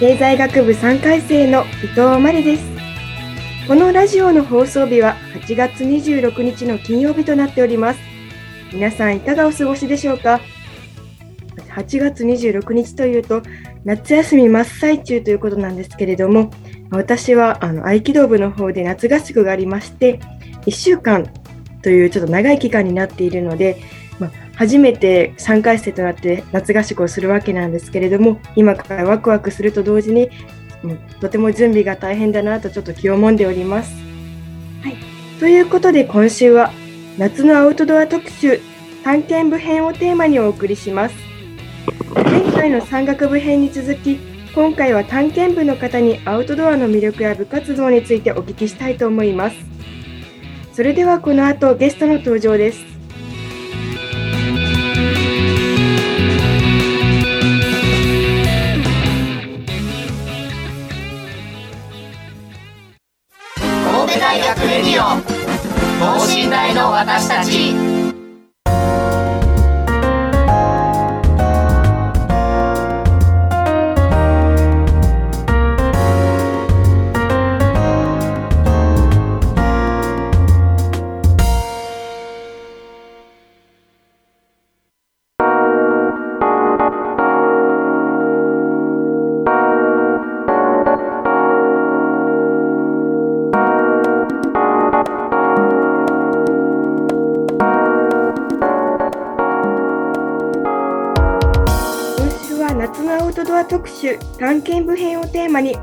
経済学部3回生の伊藤真理です。このラジオの放送日は8月26日の金曜日となっております。皆さんいかがお過ごしでしょうか？8月26日というと夏休み真っ最中ということなんですけれども私はあの合気道部の方で夏合宿がありまして1週間というちょっと長い期間になっているので初めて3回生となって夏合宿をするわけなんですけれども今からワクワクすると同時にうんとても準備が大変だなとちょっと気をもんでおります。はい、ということで今週は夏のアウトドア特集探検部編をテーマにお送りします。前回の山岳部編に続き今回は探検部の方にアウトドアの魅力や部活動についてお聞きしたいと思います。それではこの後ゲストの登場です。の私たち。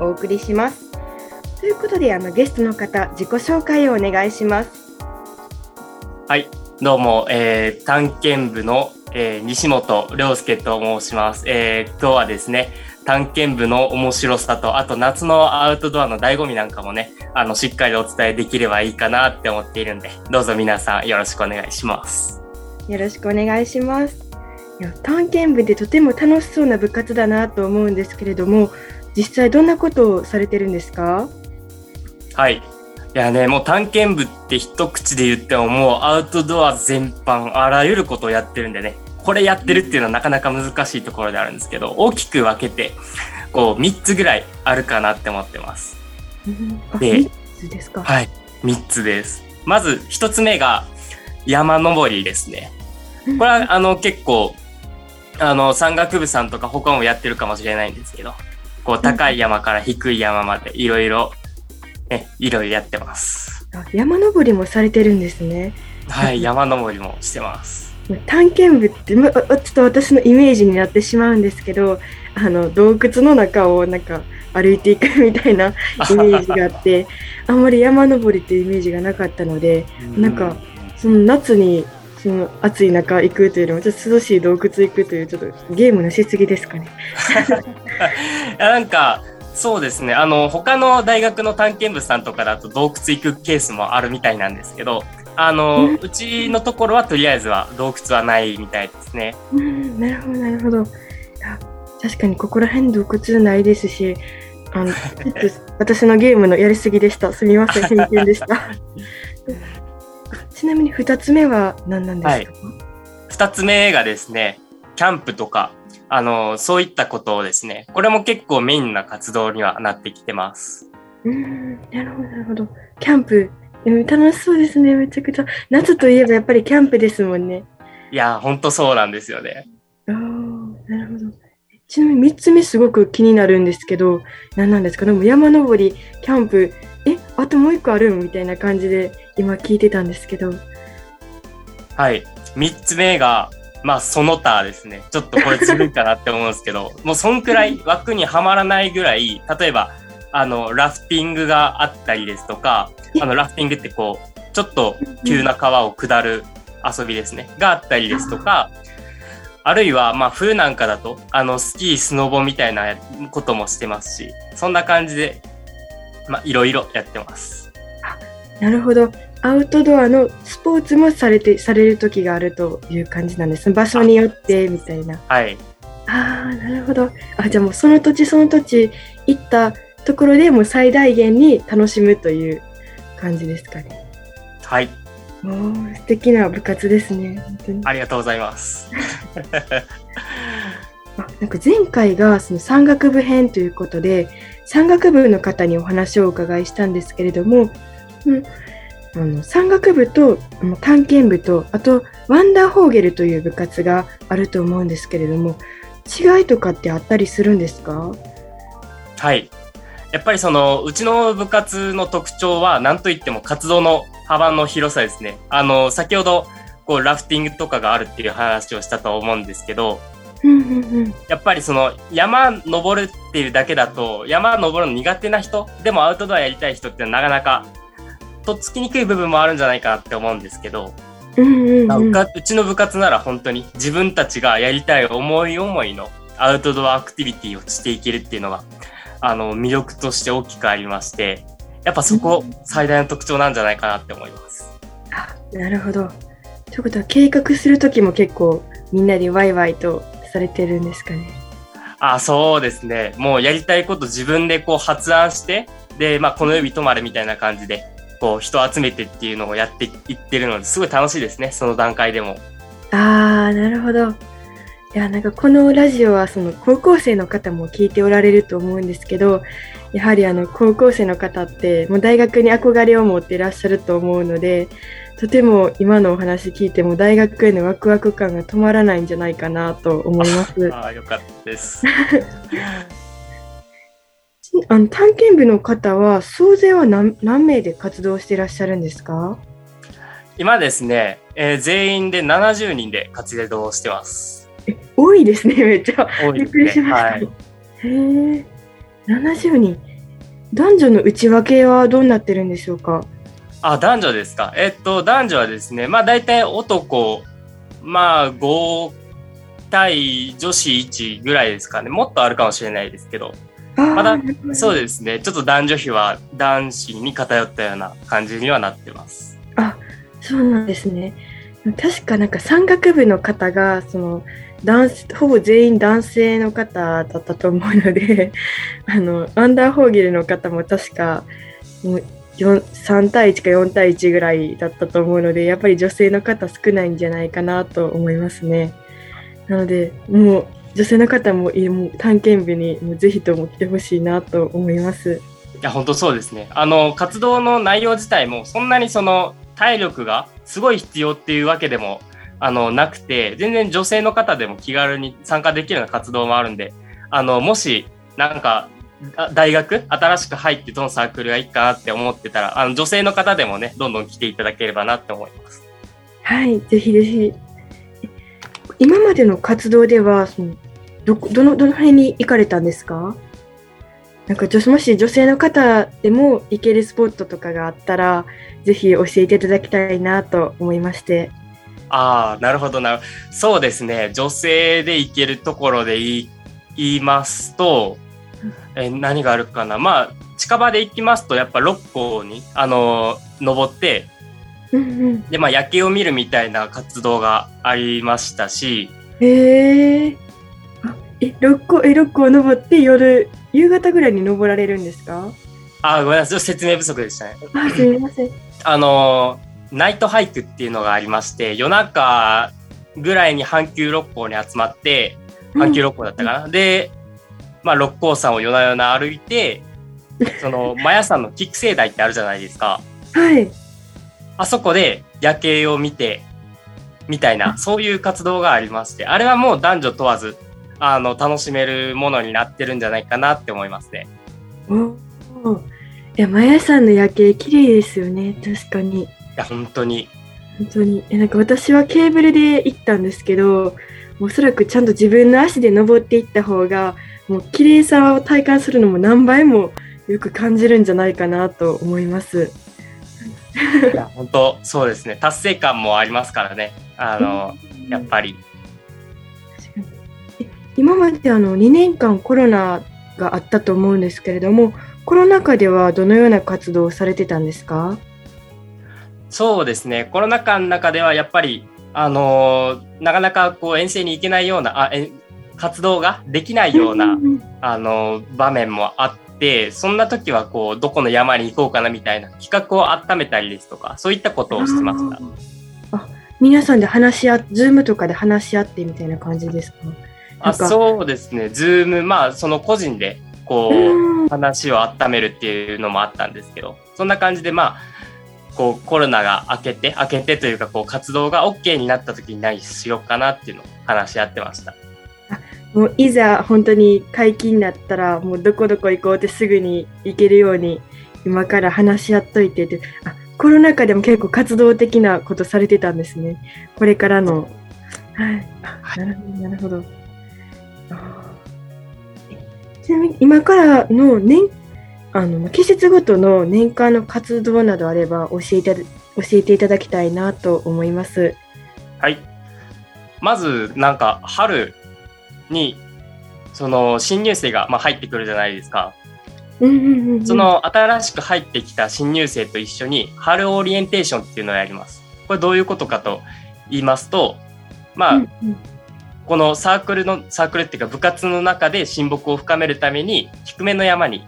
お送りします。ということであのゲストの方自己紹介をお願いします。はい、どうも、えー探検部の、えー西本亮介と申します。えー今日はですね、探検部の面白さと、あと夏のアウトドアの醍醐味なんかもね、あの、しっかりお伝えできればいいかなって思っているんで、どうぞ皆さんよろしくお願いします。よろしくお願いします。いや探検部でとても楽しそうな部活だなと思うんですけれども、実際どんなことをされてるんですか？はい。いやね、もう探検部って一口で言ってももうアウトドア全般、あらゆることをやってるんでね、これやってるっていうのはなかなか難しいところであるんですけど、大きく分けて、こう3つぐらいあるかなって思ってます。あ、で三つですか？はい。3つです。まず1つ目が山登りですね。これはあの結構、あの山岳部さんとか他もやってるかもしれないんですけど、こう高い山から低い山までいろいろ、ね、いろいろやってます。あ山登りもされてるんですね。はい、山登りもしてます。探検部ってまあちょっと私のイメージになってしまうんですけどあの洞窟の中をなんか歩いていくみたいな イメージがあってあんまり山登りっていうイメージがなかったのでなんかその夏にその暑い中行くというよりもちょっと涼しい洞窟行くというちょっとゲームのしすぎですかね。いやなんか、そうですね。あの、他の大学の探検部さんとかだと洞窟行くケースもあるみたいなんですけど、あの、うちのところはとりあえずは洞窟はないみたいですね。うんなるほどなるほど。あ確かにここら辺洞窟ないですしあのちょっと私のゲームのやりすぎでした。すみません偏見でした。ちなみに二つ目は何なんですか、二つ目がですね、キャンプとか、あの、そういったことをですね、これも結構メインな活動にはなってきてます。うーんなるほどなるほど。キャンプうん楽しそうですねめちゃくちゃ。夏といえばやっぱりキャンプですもんね。いや、ほんとそうなんですよね。ああなるほど。ちなみに三つ目すごく気になるんですけど何なんですか？でも山登りキャンプえあともう一個あるみたいな感じで今聞いてたんですけどはい。3つ目が、まあ、その他ですね。ちょっとこれずるいかなって思うんですけど、もうそんくらい枠にはまらないぐらい、例えば、あの、ラフティングがあったりですとか、あの、ラフティングってこう、ちょっと急な川を下る遊びですね。があったりですとか、あるいは、まあ、冬なんかだと、あの、スキー、スノボみたいなこともしてますし、そんな感じで、まあ、いろいろやってます。なるほど。アウトドアのスポーツもされて、される時があるという感じなんです。場所によってみたいな。はい。ああ、なるほど。あ、じゃあもうその土地その土地行ったところでもう最大限に楽しむという感じですかね。はい。おー素敵な部活ですね。本当に。ありがとうございます。あなんか前回がその山岳部編ということで山岳部の方にお話をお伺いしたんですけれども、うん、あの山岳部と探検部とあとワンダーホーゲルという部活があると思うんですけれども違いとかってあったりするんですか？はい。やっぱりその、うちの部活の特徴は、何といっても活動の幅の広さですね。あの、先ほど、こう、ラフティングとかがあるっていう話をしたと思うんですけど、やっぱりその、山登るっていうだけだと、山登るの苦手な人、でもアウトドアやりたい人ってなかなか、とっつきにくい部分もあるんじゃないかなって思うんですけど、うちの部活なら本当に自分たちがやりたい思い思いのアウトドアアクティビティをしていけるっていうのが、あの、魅力として大きくありまして、やっぱそこ最大の特徴なんじゃないかなって思います。あなるほど。ということは計画する時も結構みんなでワイワイとされてるんですかね？あ、そうですね。もうやりたいこと自分でこう発案して、で、まあ、この指止まれみたいな感じで、こう人を集めてっていうのをやっていってるので、すごい楽しいですね、その段階でも。ああ、なるほど。いや、なんかこのラジオはその高校生の方も聞いておられると思うんですけど、やはりあの高校生の方ってもう大学に憧れを持っていらっしゃると思うので、とても今のお話聞いても大学へのワクワク感が止まらないんじゃないかなと思います。ああ、よかったです。あの探検部の方は総勢は何何名で活動していらっしゃるんですか？今ですね、えー全員で70人で活動をしてます。え多いですね、めっちゃ。びっくりしました。はい。へえ、70人。男女の内訳はどうなってるんでしょうか？あ、男女ですか。えっと、男女はですね、まあ大体男、まあ5対女子1ぐらいですかね。もっとあるかもしれないですけど。まだそうですね。ちょっと男女比は男子に偏ったような感じにはなってます。そうなんですね。確かなんか山岳部の方がその男ほぼ全員男性の方だったと思うので あのアンダーホーゲルの方も確かもう3対1か4対1ぐらいだったと思うのでやっぱり女性の方少ないんじゃないかなと思いますね。なのでもう女性の方もも探検部にもうぜひとも来てほしいなと思います。いや、本当そうですね。あの、活動の内容自体もそんなにその体力がすごい必要っていうわけでもあのなくて、全然女性の方でも気軽に参加できるような活動もあるんで、あの、もしなんかあ大学新しく入ってどのサークルがいいかなって思ってたら、あの女性の方でもね、どんどん来ていただければなって思います。はい、ぜひぜひ。今までの活動では、そのどどのどの辺に行かれたんですか？なんかもし女性の方でも行けるスポットとかがあったら、ぜひ教えていただきたいなと思いまして。ああ、なるほどなるそうですね。女性で行けるところで言い言いますと、え何があるかな。まあ、近場で行きますと、やっぱ六甲に、あの登って、で、まあ、夜景を見るみたいな活動がありましたし、へえ。あえ、六甲、え、六甲登って夜、夕方ぐらいに登られるんですか？あーごめんなさい。説明不足でしたね。あ、すみません。あのナイトハイクっていうのがありまして、夜中ぐらいに阪急六甲に集まって、阪急六甲だったかな。で、まあ、六甲山を夜な夜な歩いて、その、マヤ山の菊生台ってあるじゃないですか。はい。あそこで夜景を見て、みたいな、そういう活動がありまして、あれはもう男女問わず、あの、楽しめるものになってるんじゃないかなって思いますね。おお。いや、マヤさんの夜景綺麗ですよね。確かに。いや、本当に。本当に。え、なんか私はケーブルで行ったんですけど、おそらくちゃんと自分の足で登っていった方が、もう綺麗さを体感するのも何倍もよく感じるんじゃないかなと思います。いや本当そうですね達成感もありますからねあのやっぱり今まであの2年間コロナがあったと思うんですけれども、コロナ禍ではどのような活動をされてたんですか？そうですね。コロナ禍の中ではやっぱりあのなかなかこう遠征に行けないようなあえ活動ができないようなあの場面もあってそんな時はこうどこの山に行こうかなみたいな企画を温めたりですとかそういったことをしてました。あ皆さんで話し合って、ズームとかで話し合ってみたいな感じですか？あそうですね、ズーム、まあ、その個人でこうん。う話を温めるっていうのもあったんですけど、そんな感じで、まあ、こうコロナが明けて、明けてというか、こう活動が OK になった時に何しようかなっていうのを話し合ってました。もういざ本当に解禁になったら、もうどこどこ行こうってすぐに行けるように、今から話し合っといてって、あコロナ禍でも結構活動的なことされてたんですね。これからの。はい。あなるほど、なるほど。ちなみに今からの年、あの、季節ごとの年間の活動などあれば教えて、教えていただきたいなと思います。はい。まず、なんか、春に、その、新入生が、まあ、入ってくるじゃないですか。その新しく入ってきた新入生と一緒に春オリエンテーションっていうのをやります。これどういうことかと言いますと、まあ、うんうんこのサークルのサークルっていうか部活の中で親睦を深めるために低めの山に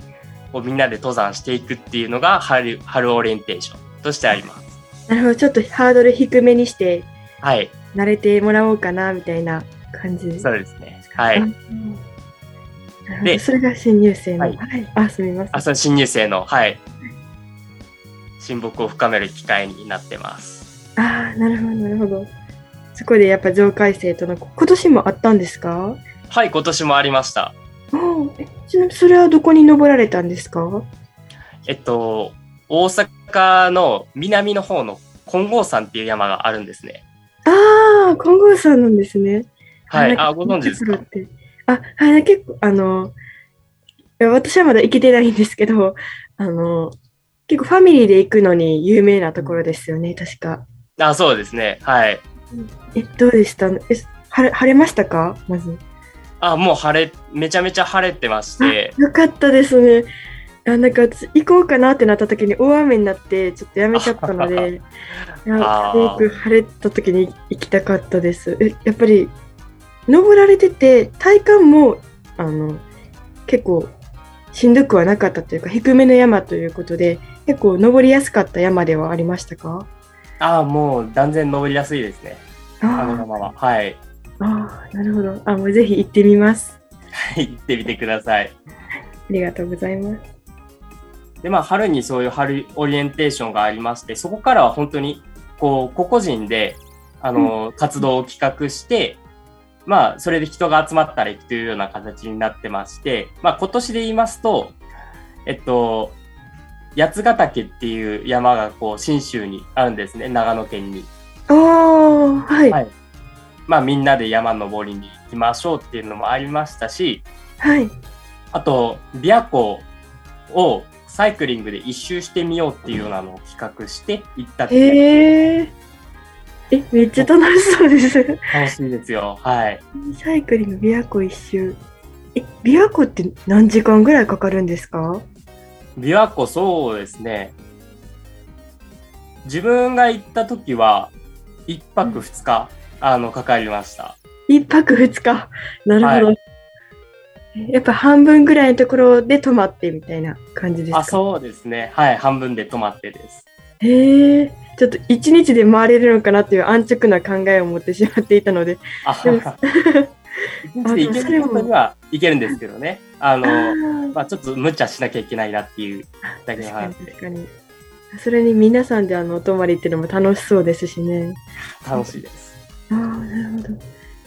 こうみんなで登山していくっていうのが春春オリエンテーションとしてあります。なるほど、ちょっとハードル低めにして、はい、慣れてもらおうかなみたいな感じです。そうですね。はい。でそれが新入生の。ははいい。あ、すみません。あ、その新入生のはい親睦を深める機会になってます。あーなるほど、なるほど。そこでやっぱ上階生との、今年もあったんですか？はい、今年もありました。ちなみにそれはどこに登られたんですか？えっと大阪の南の方の金剛山っていう山があるんですね。ああ、金剛さんなんですね。はい、あ、ご存知ですか？あ、はい、結構、あの、いや私はまだ行けてないんですけど、あの、結構ファミリーで行くのに有名なところですよね、確か。あ、そうですね。はい。え、どうでした？え晴れましたか？まず。あ、もう晴れ、めちゃめちゃ晴れてまして、よかったですね。あなんか私行こうかなってなった時に大雨になってちょっとやめちゃったので、いやあーすごく晴れた時に行きたかったです。えやっぱり登られてて体感もあの結構しんどくはなかったというか低めの山ということで結構登りやすかった山ではありましたか？あ、もう断然登りやすいですね。あのまは。はい。ーあーなるほどあもうぜひ行ってみます。行ってみてください。ありがとうございます。で、まあ、春にそういう春オリエンテーションがありまして、そこからは本当に、こう、個々人で、あの、活動を企画して、まあ、それで人が集まったら行くというような形になってまして、まあ、今年で言いますと、えっと、八ヶ岳っていう山が、こう、信州にあるんですね、長野県に。ああはいはいまあ、みんなで山登りに行きましょうっていうのもありましたし、はいあと、琵琶湖をサイクリングで一周してみようっていうようなのを企画して行ったっていうへええめっちゃ楽しそうです。楽しいですよ。はい。サイクリング琵琶湖一周。え、琵琶湖って何時間ぐらいかかるんですか？琵琶湖そうですね。自分が行った時は、一泊二日、あの、かかりました。一泊二日。なるほど。はやっぱ半分ぐらいのところで泊まってみたいな感じですか？あ、そうですね。はい。半分で泊まってです。へえ。ちょっと一日で回れるのかなっていう安直な考えを持ってしまっていたので。あ、で行けることには行けるんですけどね。ああの、ーまあちょっと無茶しなきゃいけないなっていうだけの確かに話で確かに。それに皆さんであのお泊まりっていうのも楽しそうですしね。楽しいです。ああ、なるほど。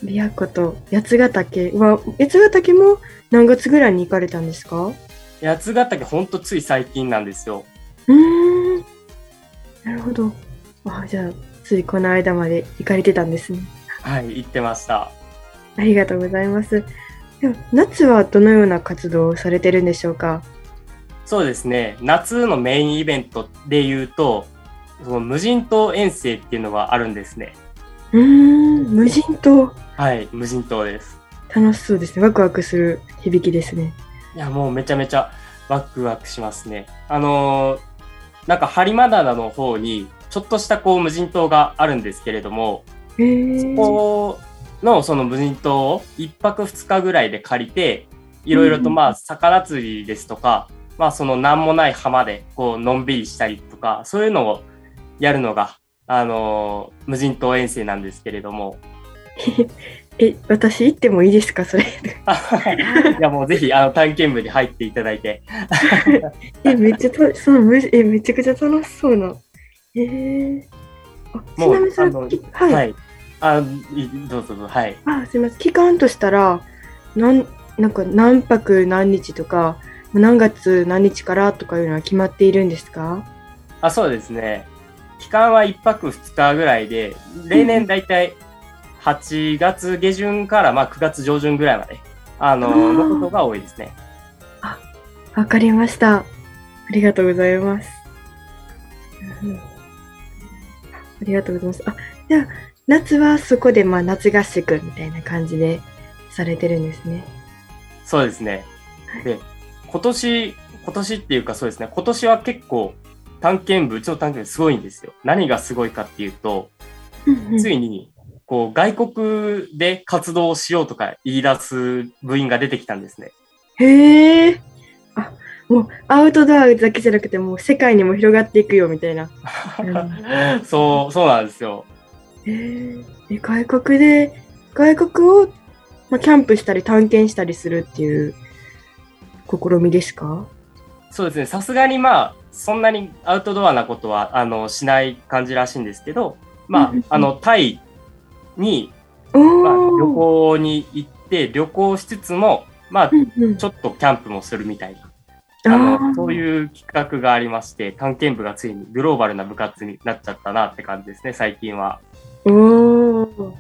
琵琶湖と八ヶ岳は、八ヶ岳も何月ぐらいに行かれたんですか？う八ヶ岳ほんとつい最近なんですよ。ーん。なるほど。あじゃあ、ついこの間まで行かれてたんですね。はい、行ってました。ありがとうございます。では夏はどのような活動をされてるんでしょうか？そうですね、夏のメインイベントで言うと、その無人島遠征っていうのがあるんですね。うーん、無人島。はい、無人島です。楽しそうですね。ワクワクする響きですね。いや、もうめちゃめちゃワクワクしますね。あのーなんか播磨灘の方に、ちょっとしたこう無人島があるんですけれども、そこのその無人島を一泊二日ぐらいで借りて、いろいろとまあ魚釣りですとか、まあその何もない浜でこうのんびりしたりとか、そういうのをやるのが、あのー無人島遠征なんですけれども、え、私行ってもいいですかそれ？いやもうぜひあの探検部に入っていただいて、え、めっちゃた、そのむえ、めちゃくちゃ楽しそうな。えー、もうなみにそれあのきはい、はい。あ、いどうぞどうぞ、はい。あ、すみません。期間としたら、なん、なんか何泊何日とか、何月何日からとかいうのは決まっているんですか？あ、そうですね。期間は一泊二日ぐらいで、例年だいたい8月下旬からまあ9月上旬ぐらいまで、あの、のことが多いですね。わかりました。ありがとうございます。うんありがとうございます。あ、じゃあ、夏はそこでまあ夏合宿みたいな感じでされてるんですね。そうですね。で、今年、今年っていうかそうですね、今年は結構探検部、うちの探検部すごいんですよ。何がすごいかっていうと、ついに、こう、外国で活動をしようとか言い出す部員が出てきたんですね。へえ。あ、もうアウトドアだけじゃなくて、もう世界にも広がっていくよみたいな。そう、そうなんですよ。へーえ外国で、外国を、まあ、キャンプしたり探検したりするっていう試みですか？そうですね、さすがにまあ、そんなにアウトドアなことは、あの、しない感じらしいんですけど、まうんうんあ、あの、タイに、おまあ、ー旅行に行って、旅行しつつも、まあ、うんうん。ちょっとキャンプもするみたいな、あの、そういう企画がありまして、探検部がついにグローバルな部活になっちゃったなって感じですね、最近は。おー。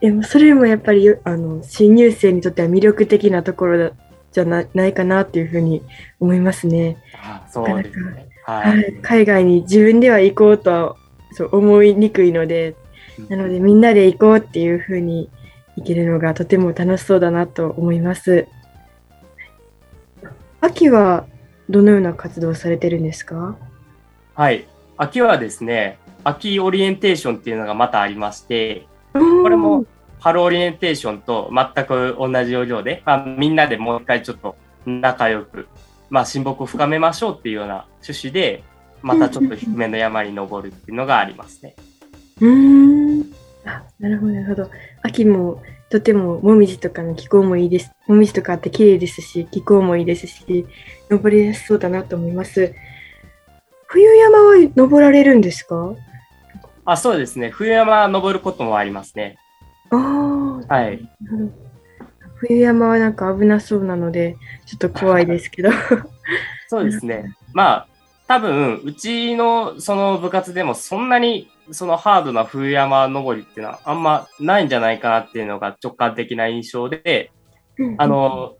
でもそれもやっぱりあの新入生にとっては魅力的なところだじゃなないかなっていうふうに思いますね。あそうですね。は。はいい、海外に自分では行こうとはそう思いにくいので、なのでみんなで行こうっていうふうに行けるのがとても楽しそうだなと思います。秋はどのような活動をされてるんですか？はい。秋はですね、秋オリエンテーションっていうのがまたありまして、ここれも春オリエンテーションと全く同じ要領で、まあ、みんなでもう一回ちょっと仲良く、まあ、親睦を深めましょうっていうような趣旨で、またちょっと低めの山に登るっていうのがありますね。うーん。あ、なるほど、なるほど。秋もとてももみじとかの気候もいいです。もみじとかあって綺麗ですし、気候もいいですし、登りやすそうだなと思います。冬山は登られるんですか？あ、そうですね。冬山登ることもありますね。ああ、はい。冬山はなんか危なそうなので、ちょっと怖いですけど。そうですね。まあ、多分、うちのその部活でもそんなにそのハードな冬山登りっていうのはあんまないんじゃないかなっていうのが直感的な印象で、あ、の、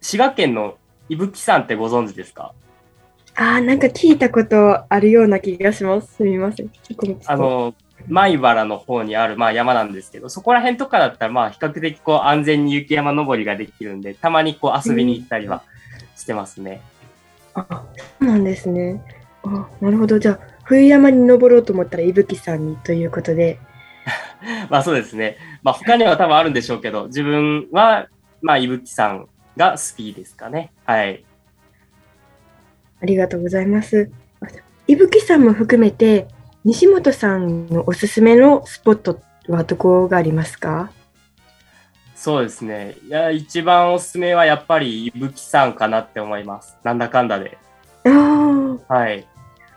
滋賀県の伊吹山ってご存知ですか？ああ、なんか聞いたことあるような気がします。すみませんあ、の、米原の方にある、まあ、山なんですけど、そこら辺とかだったら、まあ、比較的こう安全に雪山登りができるんで、たまにこう遊びに行ったりはしてますね。あ、そうなんですね。あ、なるほど。じゃあ、冬山に登ろうと思ったら、伊吹さんにということで。まあそうですね。まあ他には多分あるんでしょうけど、自分は、まあ、伊吹さんが好きですかね。はい。ありがとうございます。あ伊吹さんも含めて、西本さんのおすすめのスポットはどこがありますか？そうですね。いや、一番おすすめはやっぱり伊吹さんかなって思います。なんだかんだで。ああ、はい。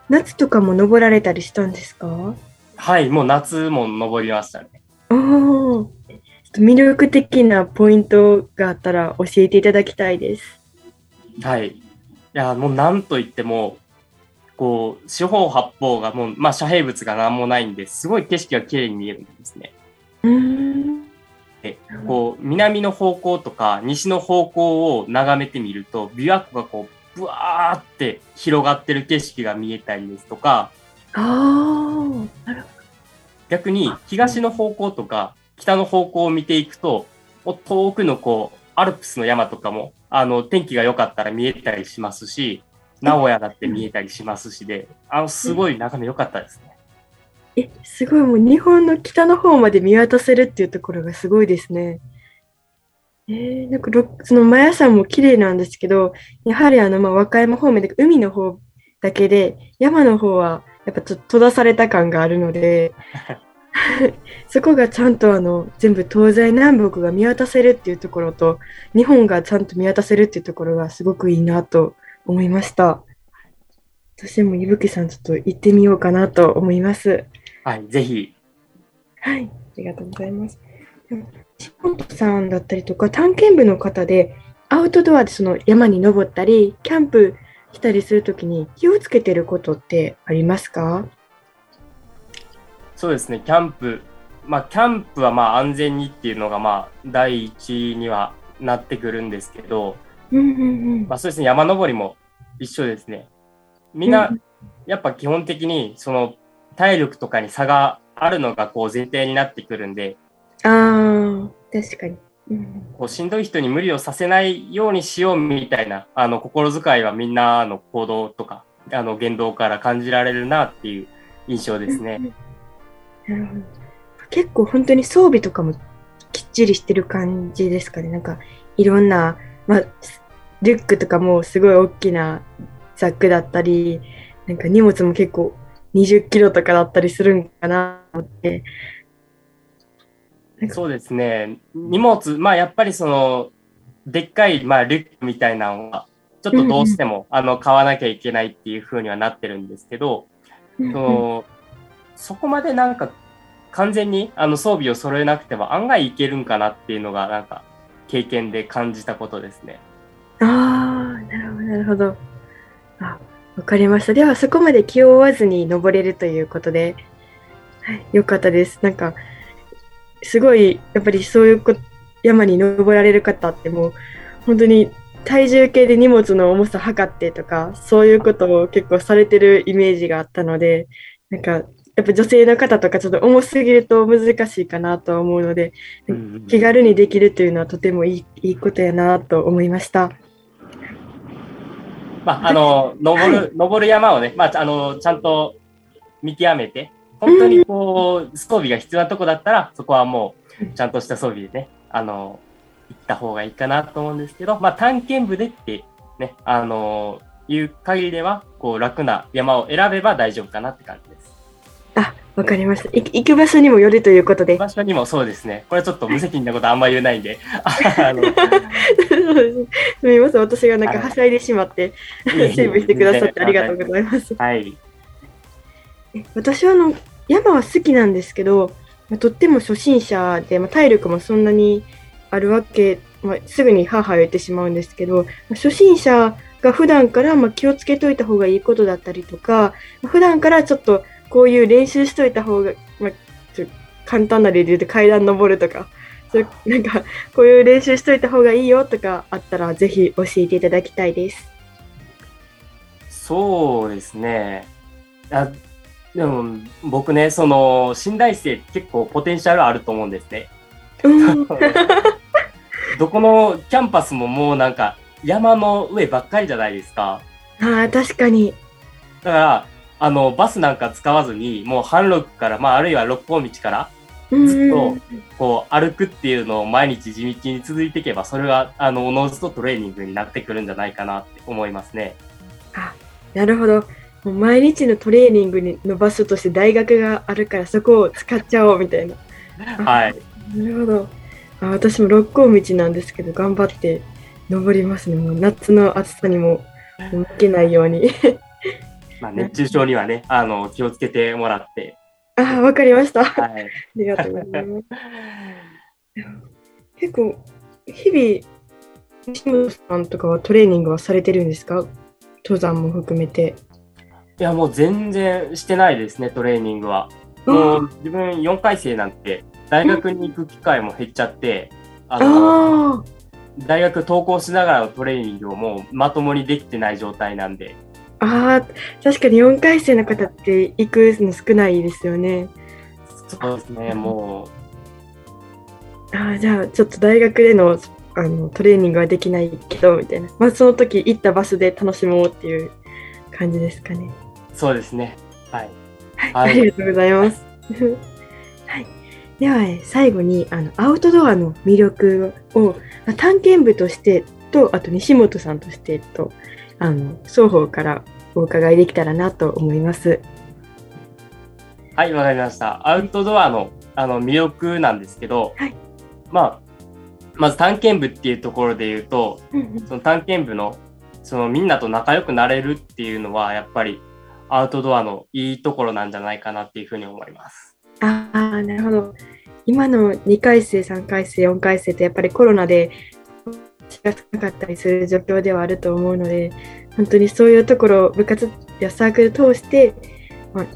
夏とかも登られたりしたんですか？はい、もう夏も登りましたね。ああ、ちょっと魅力的なポイントがあったら教えていただきたいです。はい。いや、もうなんといっても、こう四方八方がもう、まあ、遮蔽物が何もないんですごい景色が綺麗に見えるんですね。うん。でこう南の方向とか西の方向を眺めてみると琵琶湖がこうブワーって広がってる景色が見えたりですとかああ。なるほ逆に東の方向とか北の方向を見ていくともう遠くのこうアルプスの山とかもあの天気が良かったら見えたりしますし名古屋だって見えたりしますしであのすごい眺め良かったですね。ど。え、すごい。もう日本の北の方まで見渡せるっていうところがすごいですね。えー、なんかろそのマヤ山も綺麗なんですけど、やはりあの、まあ、和歌山方面で海の方だけで、山の方はやっぱちょっと閉ざされた感があるので、そこがちゃんとあの全部東西南北が見渡せるっていうところと、日本がちゃんと見渡せるっていうところがすごくいいなと思いました。私も伊吹さんちょっと行ってみようかなと思います。はい、ぜひはい、ありがとうございます。でも岸本さんだったりとか、探検部の方で、アウトドアでその山に登ったり、キャンプしたりするときに気をつけてることってありますか？そうですね、キャンプ、まあ、キャンプはまあ安全にっていうのがまあ第一にはなってくるんですけど、うんうんうんまあ、そうですね、山登りも一緒ですね。みんな、やっぱ基本的にその体力とかに差があるのがこう前提になってくるんで、ああ、確かに。うんこうしんどい人に無理をさせないようにしようみたいなあの心遣いはみんなの行動とかあの言動から感じられるなっていう印象ですね。なるほど結構本当に装備とかもきっちりしてる感じですかね。なんかいろんな、まあ、リュックとかもすごい大きなザックだったり、なんか荷物も結構20キロとかだったりするんかなと思って。そうですね。荷物、まあやっぱりその、でっかい、まあリュックみたいなのは、ちょっとどうしても、あの、買わなきゃいけないっていう風にはなってるんですけど、その、そこまでなんか、完全にあの装備を揃えなくても案外いけるんかなっていうのが、なんか、経験で感じたことですね。なるほど。あ、わかりました。では、そこまで気を負わずに登れるということで、はい、よかったです。なんか、すごい、やっぱりそういうこ山に登られる方ってもう、本当に体重計で荷物の重さ測ってとか、そういうことを結構されてるイメージがあったので、なんか、やっぱ女性の方とかちょっと重すぎると難しいかなと思うので、うん気軽にできるというのはとてもいいいいことやなと思いました。まあ、あの、登る、登る山をね、まあ、あの、ちゃんと見極めて、本当にこう、装備が必要なとこだったら、そこはもう、ちゃんとした装備でね、あの、行った方がいいかなと思うんですけど、まあ、探検部でって、ね、あの、いう限りでは、こう、楽な山を選べば大丈夫かなって感じわかりました。い行く場所にもよるということで。場所にもそうですね。これちょっと無責任なことあんま言えないんで、すすみません、私がなんかはしゃいでしまって、セーブしてくださってありがとうございます。はい。え私はあの山は好きなんですけど、まあとっても初心者で、まあ、体力もそんなにあるわけ、まあ、すぐにハーハー言ってしまうんですけど、まあ初心者が普段からまあ気をつけといた方がいいことだったりとか、まあ普段からちょっとこういう練習しといた方が、まあ、ちょ簡単な例で言うと階段登るとか、そうなんかこういう練習しといた方がいいよとかあったらぜひ教えていただきたいです。そうですね。あでも僕ね、その信頼性結構ポテンシャルあると思うんですね。うんどこのキャンパスももうなんか山の上ばっかりじゃないですか。ああ、確かに。だから、あの、バスなんか使わずに、もう半六から、まああるいは六甲道から、うんずっとこう歩くっていうのを毎日地道に続いていけば、それが、あの、おのずとトレーニングになってくるんじゃないかなって思いますね。あなるほど。もう毎日のトレーニングにの場所として大学があるからそこを使っちゃおうみたいな。はい。なるほど。あ私も六甲道なんですけど頑張って登りますね。もう夏の暑さにも負けないように。まあ、熱中症にはね、あの、気をつけてもらって。あわかりました。あはい。りがとうございます。結構日々西本さんとかはトレーニングはされてるんですか？登山も含めて。いや、もう全然してないですね、トレーニングは。もう自分4回生なんて、大学に行く機会も減っちゃって、あの、あ大学登校しながらのトレーニングをもうまともにできてない状態なんで、あ、ああ、確かに4回生の方って行くの少ないですよね。そうですね、もああ、じゃあちょっと大学でのあのトレーニングはできないけど、みたいな。まあその時行ったバスで楽しもうっていう感じですかね。う、そうですね。はい。はい、はいありがとうございます。はい。では、え最後に、あの、アウトドアの魅力を、まあ探検部としてと、あと西本さんとしてと、あの、双方からお伺いできたらなと思います。はい、わかりました。アウトドアのあの魅力なんですけど、はいまあ、まず探検部っていうところで言うと、その探検部のそのみんなと仲良くなれるっていうのはやっぱりアウトドアのいいところなんじゃないかなっていうふうに思います。ああ、なるほど。今の2回生、3回生、4回生ってやっぱりコロナでしがなかったりする状況ではあると思うので、本当にそういうところを部活やサークル通して、まあ、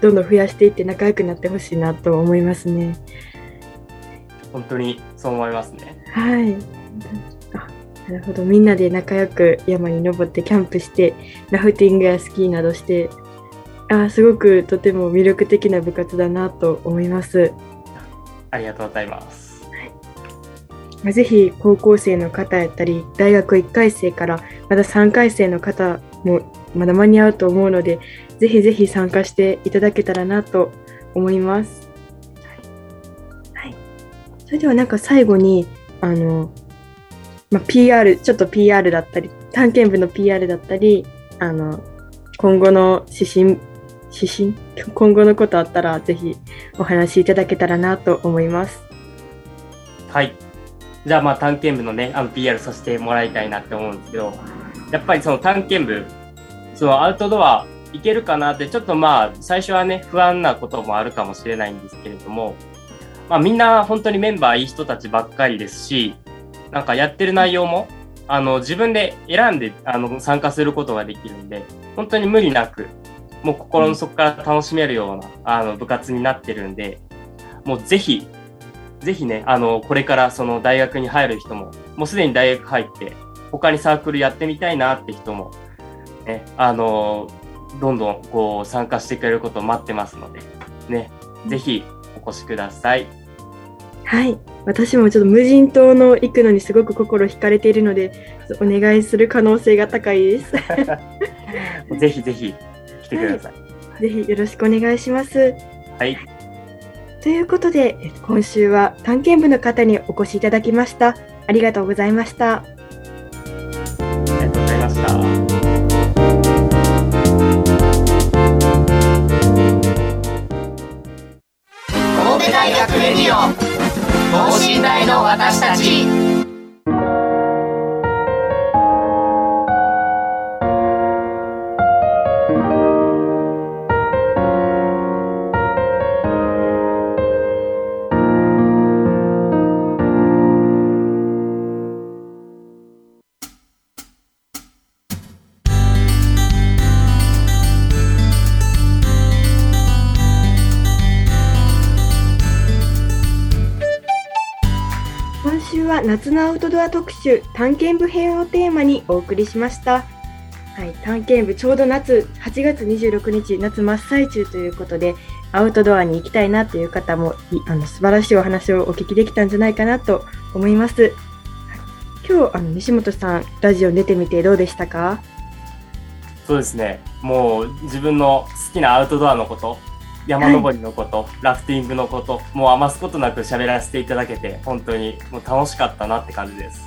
どんどん増やしていって仲良くなってほしいなと思いますね。本当にそう思いますね。はい。あなるほど。みんなで仲良く山に登ってキャンプして、ラフティングやスキーなどして、あすごくとても魅力的な部活だなと思います。ありがとうございます。まあぜひ高校生の方やったり大学1回生からまだ3回生の方もまだ間に合うと思うのでぜひぜひ参加していただけたらなと思います。はい、それではなんか最後にあの、まあ、PR ちょっと PR だったり探検部の PR だったりあの今後の指針指針？今後のことあったらぜひお話しいただけたらなと思います。はい。じゃあまあ探検部のね、あの PR させてもらいたいなって思うんですけど、やっぱりその探検部、そのアウトドアいけるかなって、ちょっとまあ最初はね、不安なこともあるかもしれないんですけれども、まあみんな本当にメンバーいい人たちばっかりですし、なんかやってる内容も、あの自分で選んであの参加することができるんで、本当に無理なく、もう心の底から楽しめるようなあの部活になってるんで、もうぜひぜひね、あの、これからその大学に入る人も、もうすでに大学入って、他にサークルやってみたいなって人も、ね、あの、どんどんこう参加してくれることを待ってますので、ね、ぜひお越しください。はい。私もちょっと無人島の行くのにすごく心惹かれているので、お願いする可能性が高いです。ぜひぜひ来てください。ぜひよろしくお願いします。はい。ということで、え今週は探検部の方にお越しいただきました。ありがとうございました。ありがとうございました。神戸大学レディオ等身大の私たち夏のアウトドア特集探検部編をテーマにお送りしました。はい、探検部ちょうど夏8月26日夏真っ最中ということでアウトドアに行きたいなという方もあの素晴らしいお話をお聞きできたんじゃないかなと思います。はい今日あの西本さんラジオ出てみてどうでしたか？そうですね。もう自分の好きなアウトドアのこと、山登りのこと、ラフティングのこと、もう余すことなく喋らせていただけて、本当にもう楽しかったなって感じです。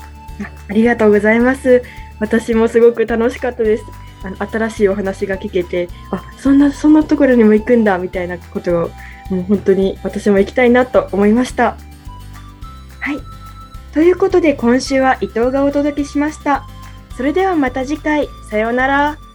ありがとうございます。私もすごく楽しかったです。あの新しいお話が聞けて、あそんなそんなところにも行くんだみたいなことをもう本当に私も行きたいなと思いました。はい。ということで今週は伊藤がお届けしました。それではまた次回。さようなら。